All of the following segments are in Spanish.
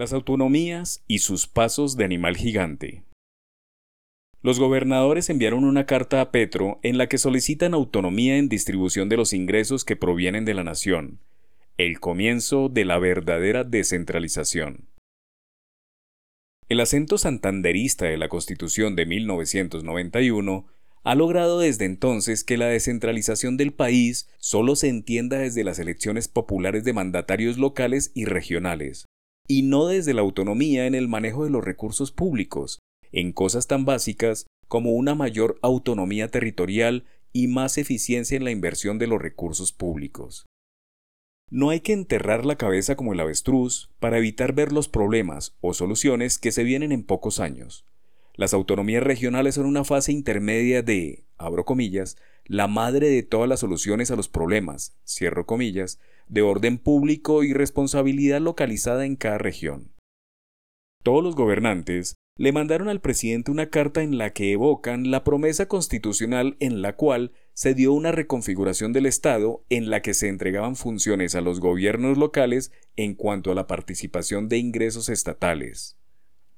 Las autonomías y sus pasos de animal gigante. Los gobernadores enviaron una carta a Petro en la que solicitan autonomía en distribución de los ingresos que provienen de la nación, el comienzo de la verdadera descentralización. El acento santanderista de la Constitución de 1991 ha logrado desde entonces que la descentralización del país solo se entienda desde las elecciones populares de mandatarios locales y regionales, y no desde la autonomía en el manejo de los recursos públicos, en cosas tan básicas como una mayor autonomía territorial y más eficiencia en la inversión de los recursos públicos. No hay que enterrar la cabeza como el avestruz para evitar ver los problemas o soluciones que se vienen en pocos años. Las autonomías regionales son una fase intermedia de, abro comillas, la madre de todas las soluciones a los problemas, cierro comillas, de orden público y responsabilidad localizada en cada región. Todos los gobernantes le mandaron al presidente una carta en la que evocan la promesa constitucional en la cual se dio una reconfiguración del Estado en la que se entregaban funciones a los gobiernos locales en cuanto a la participación de ingresos estatales.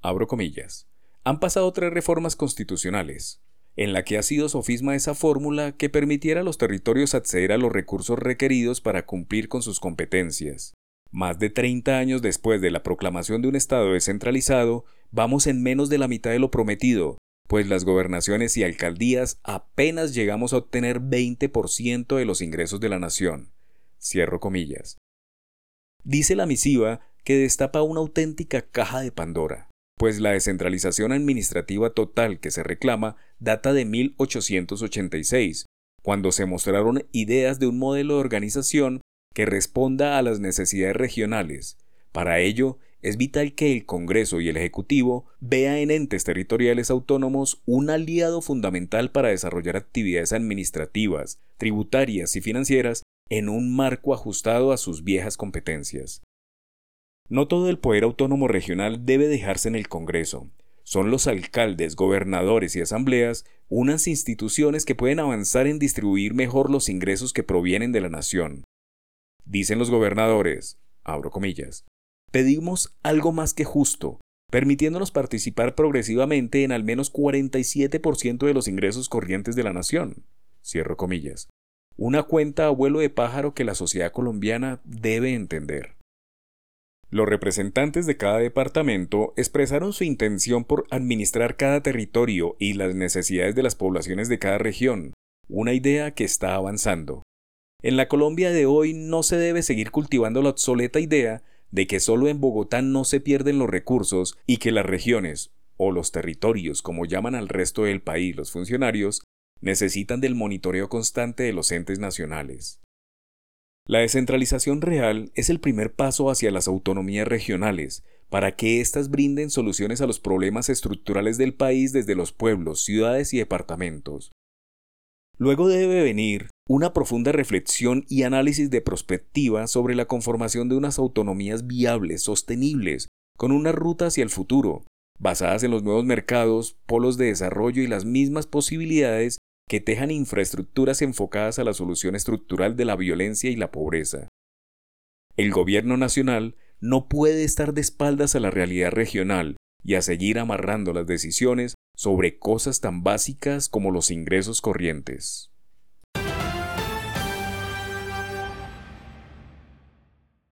Abro comillas. Han pasado tres reformas constitucionales, en la que ha sido sofisma esa fórmula que permitiera a los territorios acceder a los recursos requeridos para cumplir con sus competencias. Más de 30 años después de la proclamación de un Estado descentralizado, vamos en menos de la mitad de lo prometido, pues las gobernaciones y alcaldías apenas llegamos a obtener 20% de los ingresos de la nación. Cierro comillas. Dice la misiva que destapa una auténtica caja de Pandora pues la descentralización administrativa total que se reclama data de 1886, cuando se mostraron ideas de un modelo de organización que responda a las necesidades regionales. Para ello, es vital que el Congreso y el Ejecutivo vean en entes territoriales autónomos un aliado fundamental para desarrollar actividades administrativas, tributarias y financieras en un marco ajustado a sus viejas competencias. No todo el poder autónomo regional debe dejarse en el Congreso. Son los alcaldes, gobernadores y asambleas unas instituciones que pueden avanzar en distribuir mejor los ingresos que provienen de la nación. Dicen los gobernadores, abro comillas, pedimos algo más que justo, permitiéndonos participar progresivamente en al menos 47% de los ingresos corrientes de la nación. Cierro comillas. Una cuenta a vuelo de pájaro que la sociedad colombiana debe entender. Los representantes de cada departamento expresaron su intención por administrar cada territorio y las necesidades de las poblaciones de cada región, una idea que está avanzando. En la Colombia de hoy no se debe seguir cultivando la obsoleta idea de que solo en Bogotá no se pierden los recursos y que las regiones, o los territorios como llaman al resto del país los funcionarios, necesitan del monitoreo constante de los entes nacionales. La descentralización real es el primer paso hacia las autonomías regionales, para que éstas brinden soluciones a los problemas estructurales del país desde los pueblos, ciudades y departamentos. Luego debe venir una profunda reflexión y análisis de prospectiva sobre la conformación de unas autonomías viables, sostenibles, con una ruta hacia el futuro, basadas en los nuevos mercados, polos de desarrollo y las mismas posibilidades que tejan infraestructuras enfocadas a la solución estructural de la violencia y la pobreza. El gobierno nacional no puede estar de espaldas a la realidad regional y a seguir amarrando las decisiones sobre cosas tan básicas como los ingresos corrientes.